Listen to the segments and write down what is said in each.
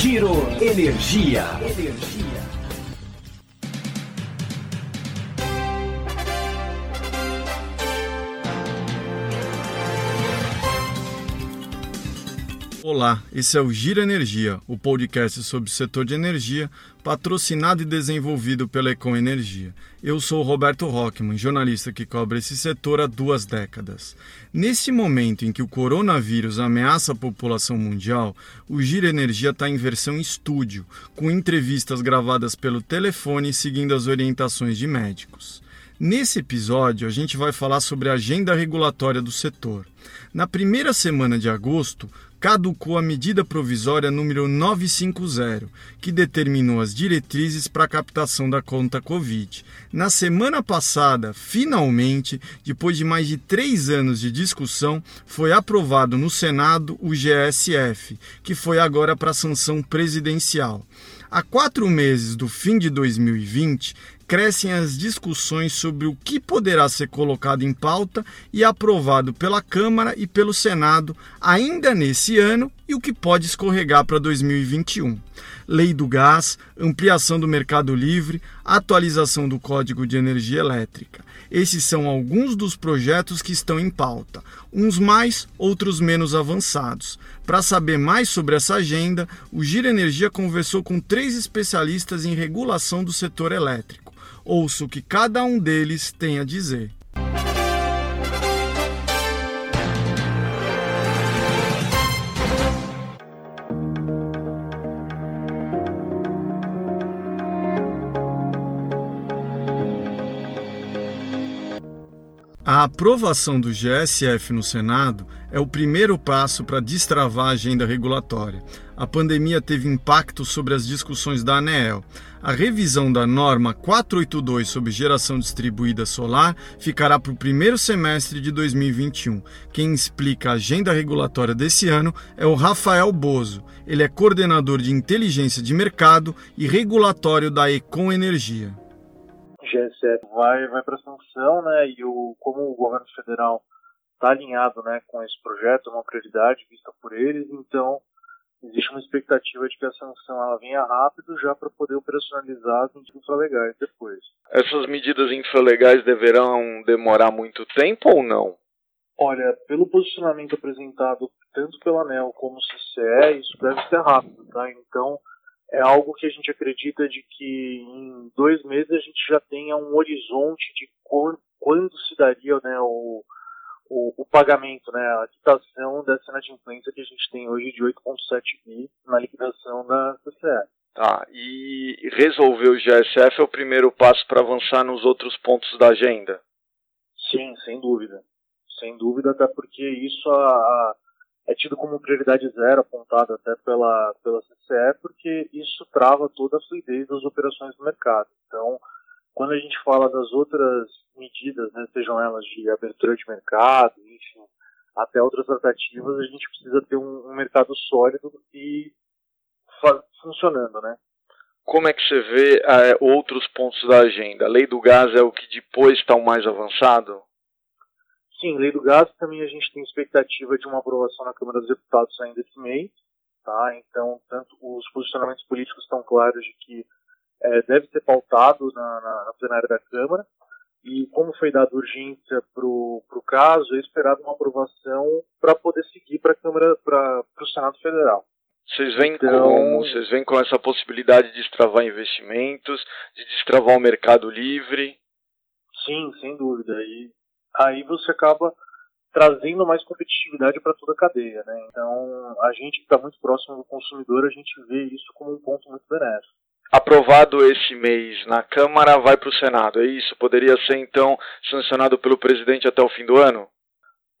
Giro Energia. Energia. Olá, esse é o Gira Energia, o podcast sobre o setor de energia, patrocinado e desenvolvido pela Econ Energia. Eu sou Roberto Rockman, jornalista que cobre esse setor há duas décadas. Nesse momento em que o coronavírus ameaça a população mundial, o Gira Energia está em versão estúdio, com entrevistas gravadas pelo telefone seguindo as orientações de médicos. Nesse episódio, a gente vai falar sobre a agenda regulatória do setor. Na primeira semana de agosto, caducou a medida provisória número 950, que determinou as diretrizes para a captação da conta Covid. Na semana passada, finalmente, depois de mais de três anos de discussão, foi aprovado no Senado o GSF, que foi agora para sanção presidencial. Há quatro meses do fim de 2020, crescem as discussões sobre o que poderá ser colocado em pauta e aprovado pela Câmara e pelo Senado ainda nesse ano e o que pode escorregar para 2021. Lei do gás, ampliação do mercado livre, atualização do Código de Energia Elétrica. Esses são alguns dos projetos que estão em pauta, uns mais, outros menos avançados. Para saber mais sobre essa agenda, o Gira Energia conversou com três especialistas em regulação do setor elétrico. Ouça o que cada um deles tem a dizer. A aprovação do GSF no Senado é o primeiro passo para destravar a agenda regulatória. A pandemia teve impacto sobre as discussões da ANEEL. A revisão da norma 482 sobre geração distribuída solar ficará para o primeiro semestre de 2021. Quem explica a agenda regulatória desse ano é o Rafael Bozo. Ele é coordenador de inteligência de mercado e regulatório da Econ Energia. GSF vai, vai para sanção, né? E o, como o governo federal está alinhado né, com esse projeto, é uma prioridade vista por eles, então existe uma expectativa de que a sanção ela venha rápido já para poder operacionalizar as medidas infralegais depois. Essas medidas infralegais deverão demorar muito tempo ou não? Olha, pelo posicionamento apresentado tanto pela ANEL como o CCE, isso deve ser rápido, tá? Então, é algo que a gente acredita de que em dois meses a gente já tenha um horizonte de quando, quando se daria né, o, o, o, pagamento, né, a quitação dessa inadimplência que a gente tem hoje de 8,7 bi na liquidação da CCE. Tá, e resolver o GSF é o primeiro passo para avançar nos outros pontos da agenda? Sim, sem dúvida. Sem dúvida, até porque isso a, a, é tido como prioridade zero, apontado até pela, pela CCE, porque isso trava toda a fluidez das operações do mercado. Então, quando a gente fala das outras medidas, né, sejam elas de abertura de mercado, enfim, até outras tratativas, a gente precisa ter um, um mercado sólido e funcionando, né? Como é que você vê é, outros pontos da agenda? A lei do gás é o que depois está o mais avançado? Sim, lei do gás também a gente tem expectativa de uma aprovação na Câmara dos Deputados ainda esse mês, tá? Então, tanto os posicionamentos políticos estão claros de que é, deve ser pautado na, na, na, plenária da Câmara. E como foi dada urgência para o caso, é esperado uma aprovação para poder seguir para a Câmara, para o Senado Federal. Vocês veem então, como? Vocês veem com essa possibilidade de destravar investimentos, de destravar o mercado livre? Sim, sem dúvida. E aí você acaba trazendo mais competitividade para toda a cadeia, né? Então, a gente que está muito próximo do consumidor, a gente vê isso como um ponto muito benéfico aprovado esse mês na Câmara vai para o Senado. É isso? Poderia ser então sancionado pelo presidente até o fim do ano?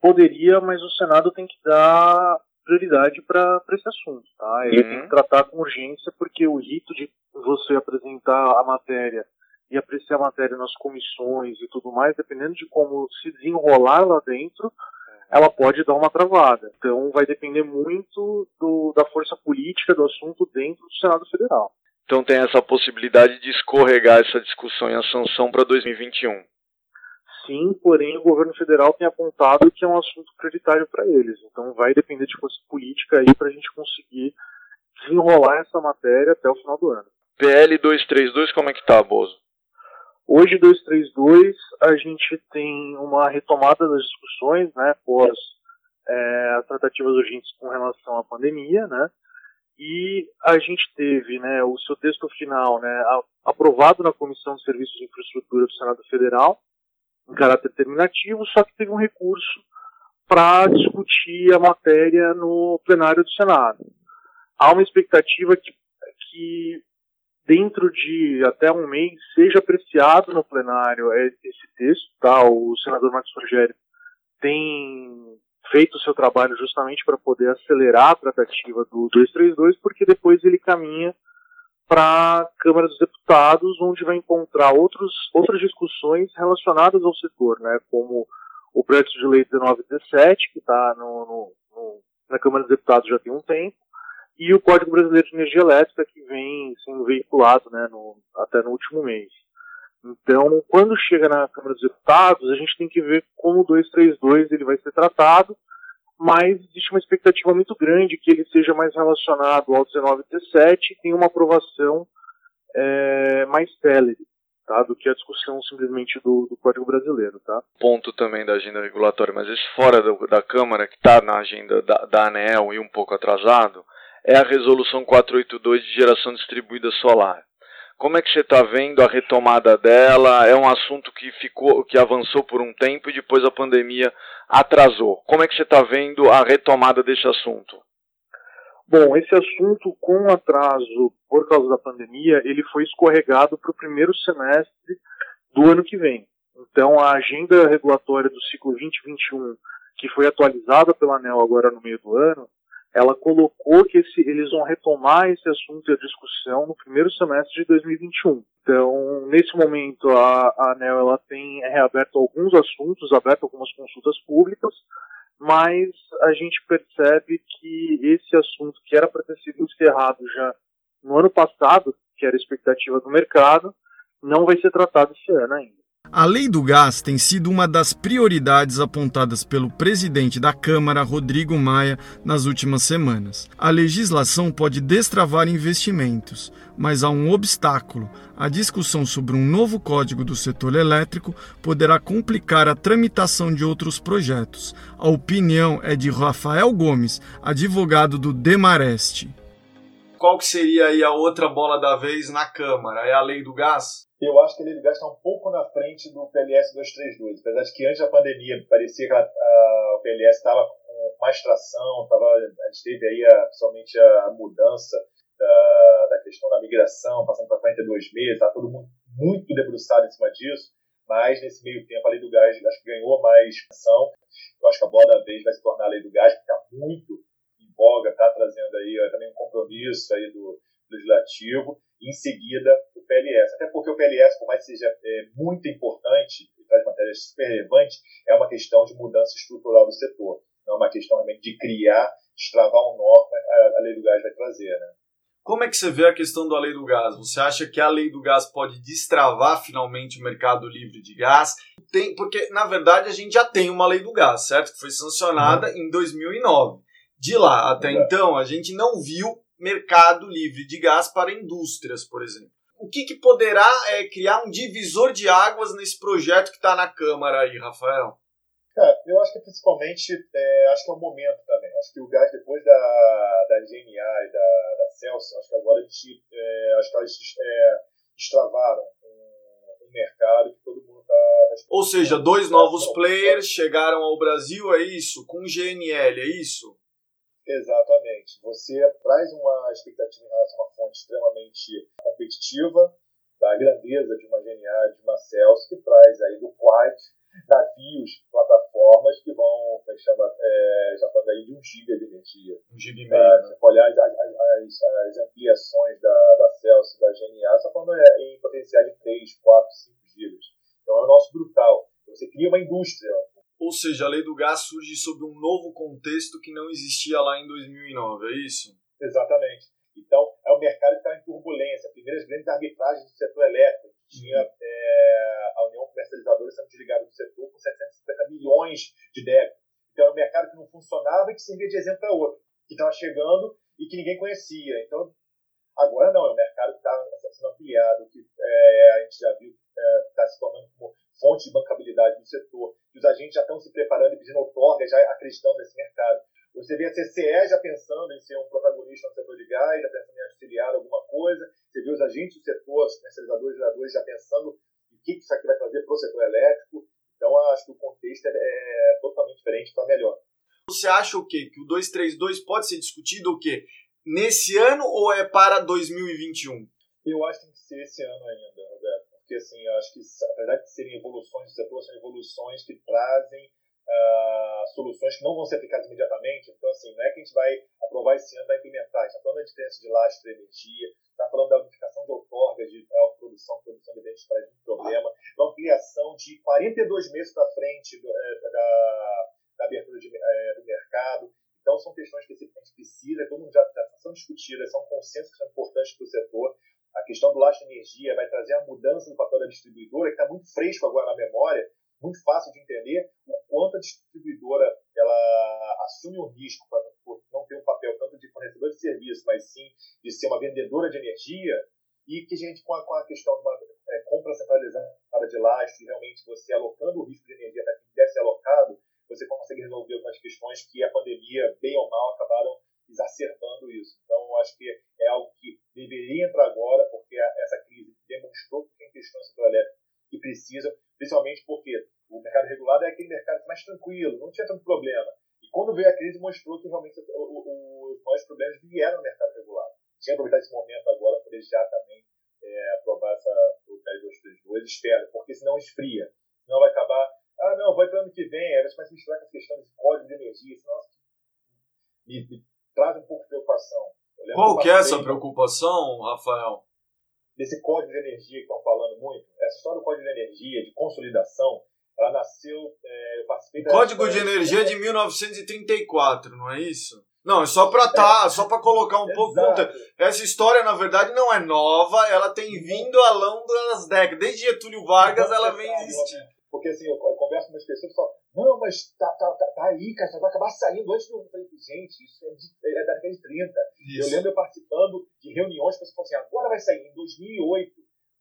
Poderia, mas o Senado tem que dar prioridade para esse assunto. Tá? Ele uhum. tem que tratar com urgência, porque o rito de você apresentar a matéria e apreciar a matéria nas comissões e tudo mais, dependendo de como se desenrolar lá dentro, ela pode dar uma travada. Então vai depender muito do, da força política do assunto dentro do Senado Federal. Então tem essa possibilidade de escorregar essa discussão e a sanção para 2021. Sim, porém o governo federal tem apontado que é um assunto prioritário para eles. Então vai depender de força política aí para a gente conseguir desenrolar essa matéria até o final do ano. PL 232, como é que tá, Bozo? Hoje, 232, a gente tem uma retomada das discussões, né, após é, as tratativas urgentes com relação à pandemia, né, e a gente teve, né, o seu texto final, né, aprovado na Comissão de Serviços de Infraestrutura do Senado Federal, em caráter terminativo, só que teve um recurso para discutir a matéria no plenário do Senado. Há uma expectativa que, que dentro de até um mês seja apreciado no plenário esse texto, tá? O senador Marcos Rogério tem feito o seu trabalho justamente para poder acelerar a tratativa do 232, porque depois ele caminha para a Câmara dos Deputados, onde vai encontrar outros, outras discussões relacionadas ao setor, né, como o projeto de lei 1917, que está na Câmara dos Deputados já tem um tempo, e o Código Brasileiro de Energia Elétrica, que vem sendo veiculado né, no, até no último mês. Então, quando chega na Câmara dos Deputados, a gente tem que ver como o 232 ele vai ser tratado, mas existe uma expectativa muito grande que ele seja mais relacionado ao 19T7 e tenha uma aprovação é, mais célere. Tá, do que a discussão simplesmente do, do, Código Brasileiro. Tá? Ponto também da agenda regulatória, mas esse fora do, da Câmara, que está na agenda da, da e um pouco atrasado, é a Resolução 482 de geração distribuída solar. Como é que você está vendo a retomada dela? É um assunto que ficou, que avançou por um tempo e depois a pandemia atrasou. Como é que você está vendo a retomada desse assunto? Bom, esse assunto com atraso por causa da pandemia, ele foi escorregado para o primeiro semestre do ano que vem. Então, a agenda regulatória do ciclo 2021, que foi atualizada pela ANEL agora no meio do ano, ela colocou que esse, eles vão retomar esse assunto e a discussão no primeiro semestre de 2021. Então, nesse momento, a, a ANEL ela tem reaberto alguns assuntos, aberto algumas consultas públicas, mas a gente percebe que esse assunto, que era para ter sido encerrado já no ano passado, que era a expectativa do mercado, não vai ser tratado esse ano ainda. A lei do gás tem sido uma das prioridades apontadas pelo presidente da Câmara, Rodrigo Maia, nas últimas semanas. A legislação pode destravar investimentos, mas há um obstáculo. A discussão sobre um novo código do setor elétrico poderá complicar a tramitação de outros projetos. A opinião é de Rafael Gomes, advogado do Demareste. Qual que seria aí a outra bola da vez na Câmara? É a lei do gás? Eu acho que do gás está um pouco na frente do PLS 232. Apesar de que antes da pandemia parecia que a, a, o PLS estava com mais tração, tava, a gente teve aí a, principalmente a mudança da, da questão da migração, passando para 42 meses, está todo mundo muito debruçado em cima disso. Mas nesse meio tempo a lei do gás acho que ganhou mais ação. Eu acho que a bola da vez vai se tornar a lei do gás, que está muito em voga, está trazendo aí também um compromisso aí do legislativo em seguida PLS. Até porque o PLS, por mais que seja é, muito importante e traz matérias super relevantes, é uma questão de mudança estrutural do setor. Não é uma questão realmente de criar, destravar um nó que a, a lei do gás vai trazer. Né? Como é que você vê a questão da lei do gás? Você acha que a lei do gás pode destravar finalmente o mercado livre de gás? Tem, porque, na verdade, a gente já tem uma lei do gás, certo? Que foi sancionada uhum. em 2009. De lá até uhum. então, a gente não viu mercado livre de gás para indústrias, por exemplo. O que, que poderá é, criar um divisor de águas nesse projeto que está na Câmara aí, Rafael? Cara, eu acho que principalmente, é, acho que é o momento também. Acho que o gás, depois da, da GNA e da, da Celsius, acho que agora a gente, é, acho que elas é, destravaram um, um, mercado que todo mundo está... Tá Ou seja, dois novos players chegaram ao Brasil, é isso? Com GNL, é isso? Exatamente. Você traz uma expectativa em relação a uma fonte extremamente competitiva, da grandeza de uma GNA, de uma Celsius, que traz aí do Quad navios, plataformas que vão, como é que chama, é, já falando aí de um giga de energia. Um giga e meio. É, né? olhar as, as, as, ampliações da, da Celsius, da GNA, só falando é, em potencial de 3, 4, 5 gigas. Então é o nosso brutal. Você cria uma indústria, ou seja, a lei do gás surge sob um novo contexto que não existia lá em 2009, é isso? Exatamente. Então, é um mercado que está em turbulência. Primeiras grandes arbitragens do setor elétrico. Tinha é, a União Comercializadora sendo desligada do setor com 750 milhões de débitos. Então, é um mercado que não funcionava e que servia de exemplo para outro. Que estava chegando e que ninguém conhecia. Então, agora não, é um mercado que está sendo ampliado, que é, a gente já viu está é, tá se tornando como fonte de bancabilidade do setor, que os agentes já estão se preparando e pedindo outorga, já acreditando nesse mercado. Você vê a CCE já pensando em ser um protagonista no setor de gás, já pensando em auxiliar alguma coisa. Você vê os agentes do setor, os comercializadores, geradores, já pensando em o que isso aqui vai trazer para o setor elétrico. Então, acho que o contexto é, é totalmente diferente para melhor. Você acha o quê? Que o 232 pode ser discutido o quê? Nesse ano ou é para 2021? Eu acho que tem que ser esse ano ainda. Porque, assim, eu acho que, apesar de serem evoluções do setor, são evoluções que trazem uh, soluções que não vão ser aplicadas imediatamente. Então, assim, não é que a gente vai aprovar esse ano vai implementar. A gente está falando da diferença de lastro de energia, está falando da unificação de outorgas de autoprodução, produção de eventos traz um problema, da ampliação de 42 meses para frente do, é, da, da, abertura de, é, do mercado. Então, são questões que a gente precisa, todo mundo já, já são discutidas, são consensos que são importantes para o setor. A questão do lastro de energia vai trazer a mudança no papel da distribuidora, que está muito fresco agora na memória, muito fácil de entender o quanto a distribuidora ela assume o risco para não ter um papel tanto de fornecedor de serviço, mas sim de ser uma vendedora de energia e que a gente com a, com a questão de uma é, compra centralizada de lastro realmente você alocando o risco de energia para quem deve ser alocado, você consegue resolver algumas questões que a pandemia, bem ou mal, acabaram exacerbando isso. Então, acho que deveria entrar agora, porque essa crise demonstrou que tem questões elétrico que precisam, principalmente porque o mercado regulado é aquele mercado mais tranquilo, não tinha tanto problema. E quando veio a crise, mostrou que realmente os maiores problemas vieram no mercado regulado. Tinha que aproveitar esse momento agora para poder já também é, aprovar essa, o PL 232, espero, porque senão esfria. Senão vai acabar, ah, não, vai para ano que vem, aí começa a misturar com as questões de código de energia, senão me, me traz um pouco de preocupação. Qual que é essa preocupação, Rafael? Desse código de energia que estão falando muito. Essa história do código de energia, de consolidação, ela nasceu. É, eu participei da. Código de Energia de 1934, não é isso? Não, é só para tá, é, só para colocar um pouco. Essa história, na verdade, não é nova, ela tem vindo ao longo das décadas. Desde Getúlio Vargas ela vem existindo. Porque assim, eu, eu converso com umas pessoas e falo, não, mas tá, tá, tá, tá, aí, cara, vai acabar saindo antes do. Gente, isso é, de, é da década de 30. Isso. Eu lembro eu participando de reuniões, as pessoas falavam assim, agora vai sair, em 2008.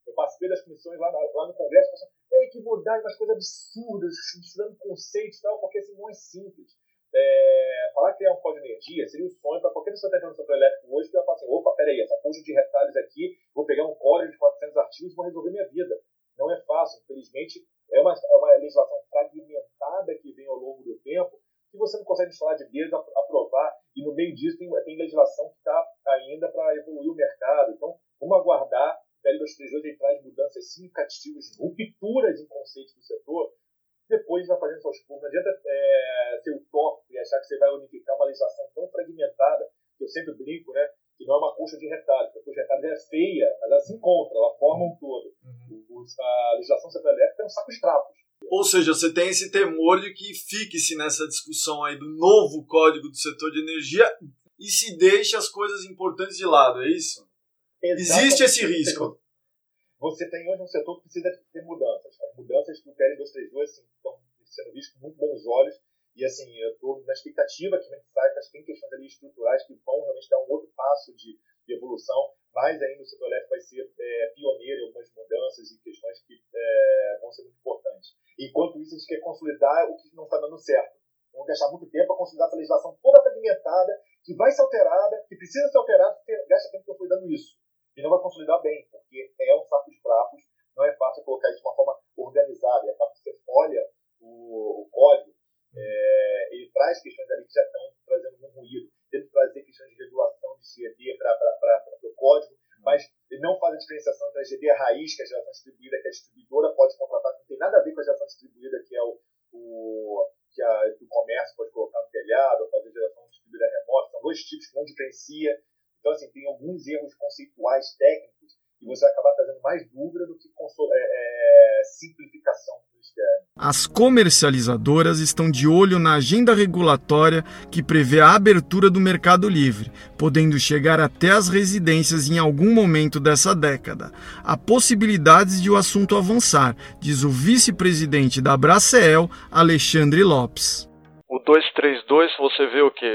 Eu participei das comissões lá, na, lá no Congresso, pensando, tem que mudar umas coisas absurdas, misturando conceitos e tal, porque assim não é simples. É, falar que é um código de energia seria um sonho para qualquer pessoa que está entrando no setor elétrico hoje que vai falar assim: opa, peraí, essa coisa de retalhos aqui, vou pegar um código de 400 artigos e vou resolver minha vida. Não é fácil, infelizmente, é uma, é uma legislação fragmentada que vem ao longo do tempo que você não consegue instalar de dedo, aprovar, e no meio disso tem, tem legislação que está ainda para evoluir o mercado. Então, vamos aguardar PL 232 ele traz mudanças significativas, rupturas em conceitos do setor, depois vai fazendo suas curvas. Não adianta é, ser utópico e achar que você vai unificar uma legislação tão fragmentada, que eu sempre brinco, né? Que não é uma coxa de retalhos. A coxa de retalhos é feia, mas ela se encontra, ela forma um todo. Uhum. A legislação central elétrica é um saco de trapos. Ou seja, você tem esse temor de que fique-se nessa discussão aí do novo código do setor de energia e se deixe as coisas importantes de lado, é isso? Existe esse risco. Você tem hoje um setor que precisa ter mudanças. As mudanças que o PL 232 assim, estão sendo vistas com muito bons olhos. E assim, eu estou na expectativa que a gente saiba que tem questões ali estruturais que vão realmente dar um outro passo de, de evolução. Mais ainda o setor elétrico vai ser é, pioneiro em algumas mudanças e questões que é, vão ser muito importantes. Enquanto isso, a gente quer consolidar o que não está dando certo. Vamos gastar muito tempo para consolidar essa legislação toda fragmentada, que vai ser alterada, que precisa ser alterada, gasta tempo consolidando isso e não vai consolidar bem, porque é um saco de trapos, não é fácil colocar isso de uma forma organizada. E acaba que você olha o, o código, é, ele traz questões ali que já estão trazendo um ruído. Tenta trazer questões de regulação de GD para o código, mas não faz a diferenciação entre a GD raiz, que é a geração distribuída, que a distribuidora pode contratar, que não tem nada a ver com a geração distribuída, que é o, o que, a, que o comércio pode colocar no telhado, ou fazer geração distribuída remota. São dois tipos que não diferencia. Então, assim, tem alguns erros conceituais técnicos e você vai acabar trazendo mais dúvida do que é, é, simplificação. As comercializadoras estão de olho na agenda regulatória que prevê a abertura do mercado livre, podendo chegar até as residências em algum momento dessa década. Há possibilidades de o assunto avançar, diz o vice-presidente da Braceel, Alexandre Lopes. O o 232 você vê o que?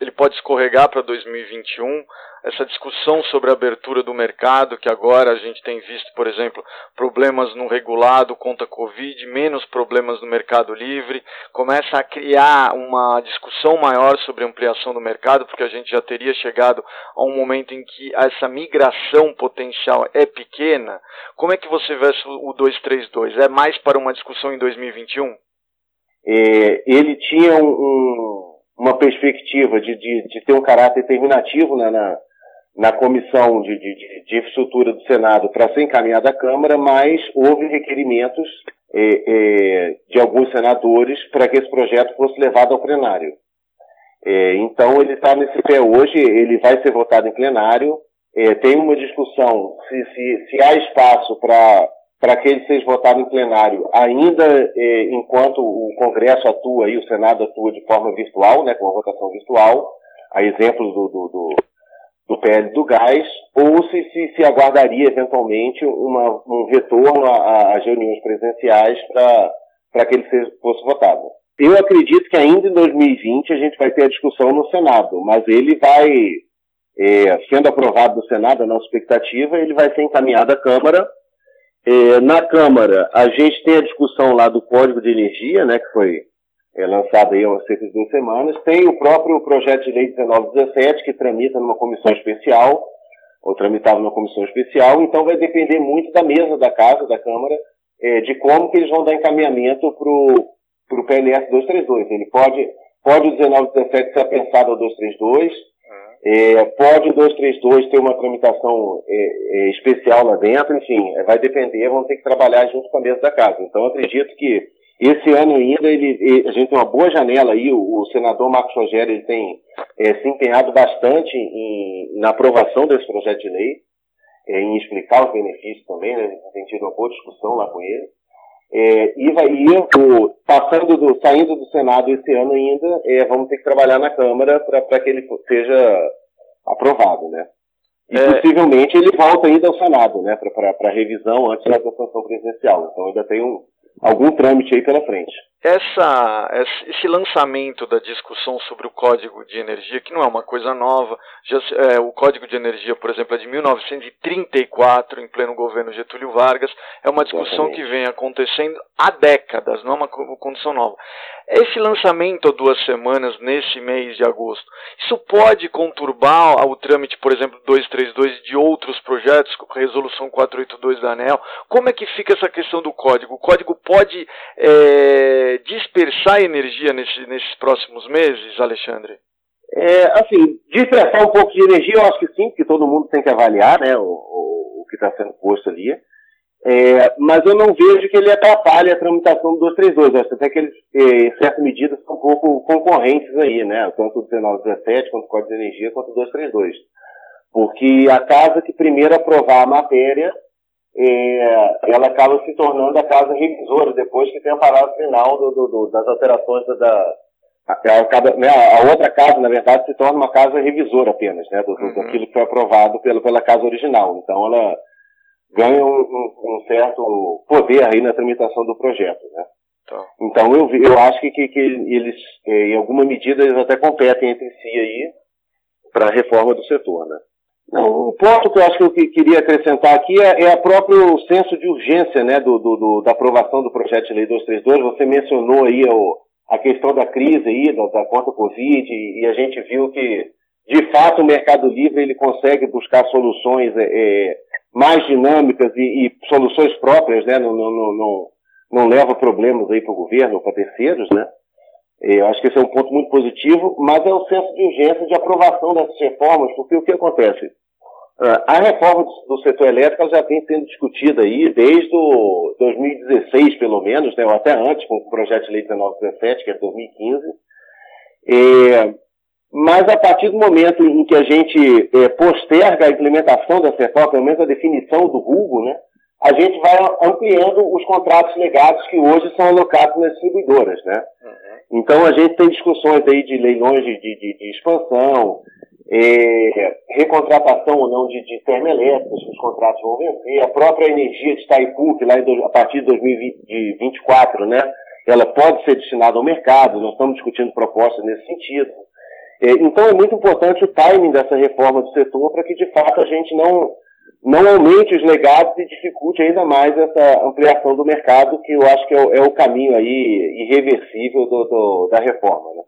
Ele pode escorregar para 2021. Essa discussão sobre a abertura do mercado, que agora a gente tem visto, por exemplo, problemas no regulado contra Covid, menos problemas no mercado livre, começa a criar uma discussão maior sobre ampliação do mercado, porque a gente já teria chegado a um momento em que essa migração potencial é pequena. Como é que você vê o 232? É mais para uma discussão em 2021? É, ele tinha um, um, uma perspectiva de, de, de, ter um caráter terminativo né, na, na comissão de, de, de infraestrutura do Senado para ser encaminhada à Câmara, mas houve requerimentos é, é, de alguns senadores para que esse projeto fosse levado ao plenário. É, então ele está nesse pé hoje, ele vai ser votado em plenário. É, tem uma discussão se, se, se há espaço para para que ele seja votado em plenário, ainda eh, enquanto o Congresso atua e o Senado atua de forma virtual, né, com a votação virtual, a exemplos do, do, do, do PL do gás, ou se, se, se aguardaria eventualmente uma, um retorno às reuniões presenciais para que ele seja, fosse votado. Eu acredito que ainda em 2020 a gente vai ter a discussão no Senado, mas ele vai, eh, sendo aprovado no Senado, a nossa expectativa, ele vai ser encaminhado à Câmara é, na Câmara, a gente tem a discussão lá do Código de Energia, né, que foi é, lançado aí há cerca de duas semanas. Tem o próprio projeto de lei 1917, que tramita numa comissão especial, ou tramitava numa comissão especial, então vai depender muito da mesa da Casa, da Câmara, é, de como que eles vão dar encaminhamento para o PLS 232. Ele pode, pode o 1917 ser pensado ao 232, é, pode o 232 ter uma tramitação é, é, especial lá dentro, enfim, é, vai depender, vamos ter que trabalhar junto com a mesa da casa. Então, acredito que esse ano ainda ele, a gente tem uma boa janela aí, o, o senador Marcos Rogério ele tem é, se empenhado bastante em, na aprovação desse projeto de lei, é, em explicar os benefícios também, né? tem tido uma boa discussão lá com ele. É, e vai ir, o, passando do, saindo do Senado esse ano ainda, é, vamos ter que trabalhar na Câmara para que ele seja aprovado, né? E é... possivelmente ele volta ainda ao Senado, né, para revisão antes da sanção presidencial. Então ainda tem um, algum trâmite aí pela frente. Essa, esse lançamento da discussão sobre o Código de Energia, que não é uma coisa nova, já, é, o Código de Energia, por exemplo, é de 1934, em pleno governo Getúlio Vargas, é uma discussão que vem acontecendo há décadas, não é uma condição nova. Esse lançamento há duas semanas, nesse mês de agosto, isso pode conturbar o trâmite, por exemplo, 232 de outros projetos, resolução 482 da ANEL? Como é que fica essa questão do código? O código pode é, dispersar energia nesse, nesses próximos meses, Alexandre? É, assim, dispersar um pouco de energia, eu acho que sim, porque todo mundo tem que avaliar né, o, o, o que está sendo posto ali. É, mas eu não vejo que ele atrapalhe a tramitação do 232. Eu acho até que eles, é, em certa medida, são um pouco concorrentes aí, né? Tanto o 1917, quanto o Código de Energia, quanto o 232. Porque a casa que primeiro aprovar a matéria é, ela acaba se tornando a casa revisora depois que tem a parada final do, do, do, das alterações da, a, né, a, outra casa, na verdade, se torna uma casa revisora apenas, né, do, uhum. daquilo que foi aprovado pelo, pela casa original. Então, ela ganha um, um, um certo poder aí na tramitação do projeto, né. Tá. Então, eu, eu acho que, que, que eles, é, em alguma medida, eles até competem entre si aí para a reforma do setor, né. Não, um ponto que eu acho que eu queria acrescentar aqui é, é o próprio senso de urgência né, do, do, do, da aprovação do projeto de lei 232. Você mencionou aí o, a questão da crise aí, da, da conta Covid, e, a gente viu que, de fato, o Mercado Livre ele consegue buscar soluções é, é mais dinâmicas e, e, soluções próprias, né, não, não, não, não leva problemas aí para o governo, para terceiros, né? Eu acho que esse é um ponto muito positivo, mas é o senso de urgência de aprovação dessas reformas, porque o que acontece? Ah, a reforma do setor elétrico já tem sendo discutida aí desde o 2016, pelo menos, né, ou até antes, com o projeto de lei 1917, que é 2015. É, mas a partir do momento em que a gente é, posterga a implementação dessa reforma, pelo menos a definição do rumo, né, a gente vai ampliando os contratos legados que hoje são alocados nas distribuidoras, né? Uhum. Então a gente tem discussões aí de leilões de, de, de expansão, é, recontratação ou não de, de termoelétricas, os contratos vão vencer, a própria energia de Itaipu, que lá em, a partir de 2024, né? ela pode ser destinada ao mercado, nós estamos discutindo propostas nesse sentido. É, então é muito importante o timing dessa reforma do setor para que de fato a gente não, não aumente os legados e dificulte ainda mais essa ampliação do mercado, que eu acho que é o, é o caminho aí irreversível do, do, da reforma. Né?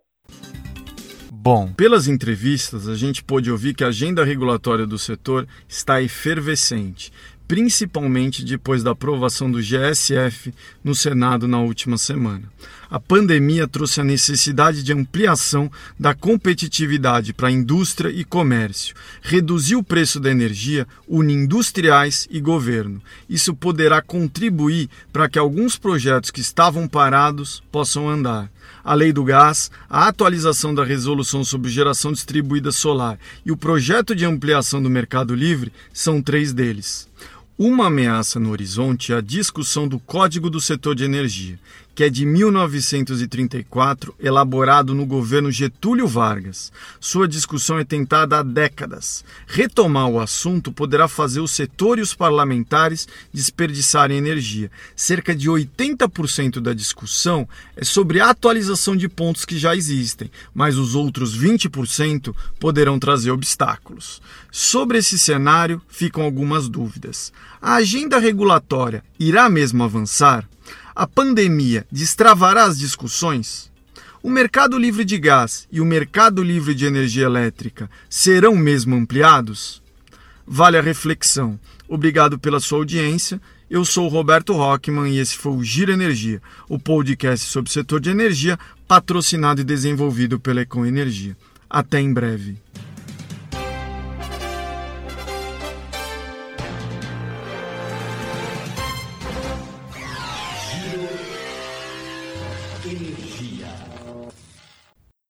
Bom, pelas entrevistas, a gente pôde ouvir que a agenda regulatória do setor está efervescente principalmente depois da aprovação do GSF no Senado na última semana. A pandemia trouxe a necessidade de ampliação da competitividade para a indústria e comércio, reduziu o preço da energia, une industriais e governo. Isso poderá contribuir para que alguns projetos que estavam parados possam andar a lei do gás, a atualização da resolução sobre geração distribuída solar e o projeto de ampliação do mercado livre são três deles. Uma ameaça no horizonte é a discussão do Código do Setor de Energia, que é de 1934, elaborado no governo Getúlio Vargas. Sua discussão é tentada há décadas. Retomar o assunto poderá fazer o setor e os parlamentares desperdiçarem energia. Cerca de 80% da discussão é sobre a atualização de pontos que já existem, mas os outros 20% poderão trazer obstáculos. Sobre esse cenário, ficam algumas dúvidas. A agenda regulatória irá mesmo avançar? A pandemia destravará as discussões? O mercado livre de gás e o mercado livre de energia elétrica serão mesmo ampliados? Vale a reflexão. Obrigado pela sua audiência. Eu sou Roberto Rockman e esse foi o Giro Energia, o podcast sobre o setor de energia, patrocinado e desenvolvido pela Econ Energia. Até em breve.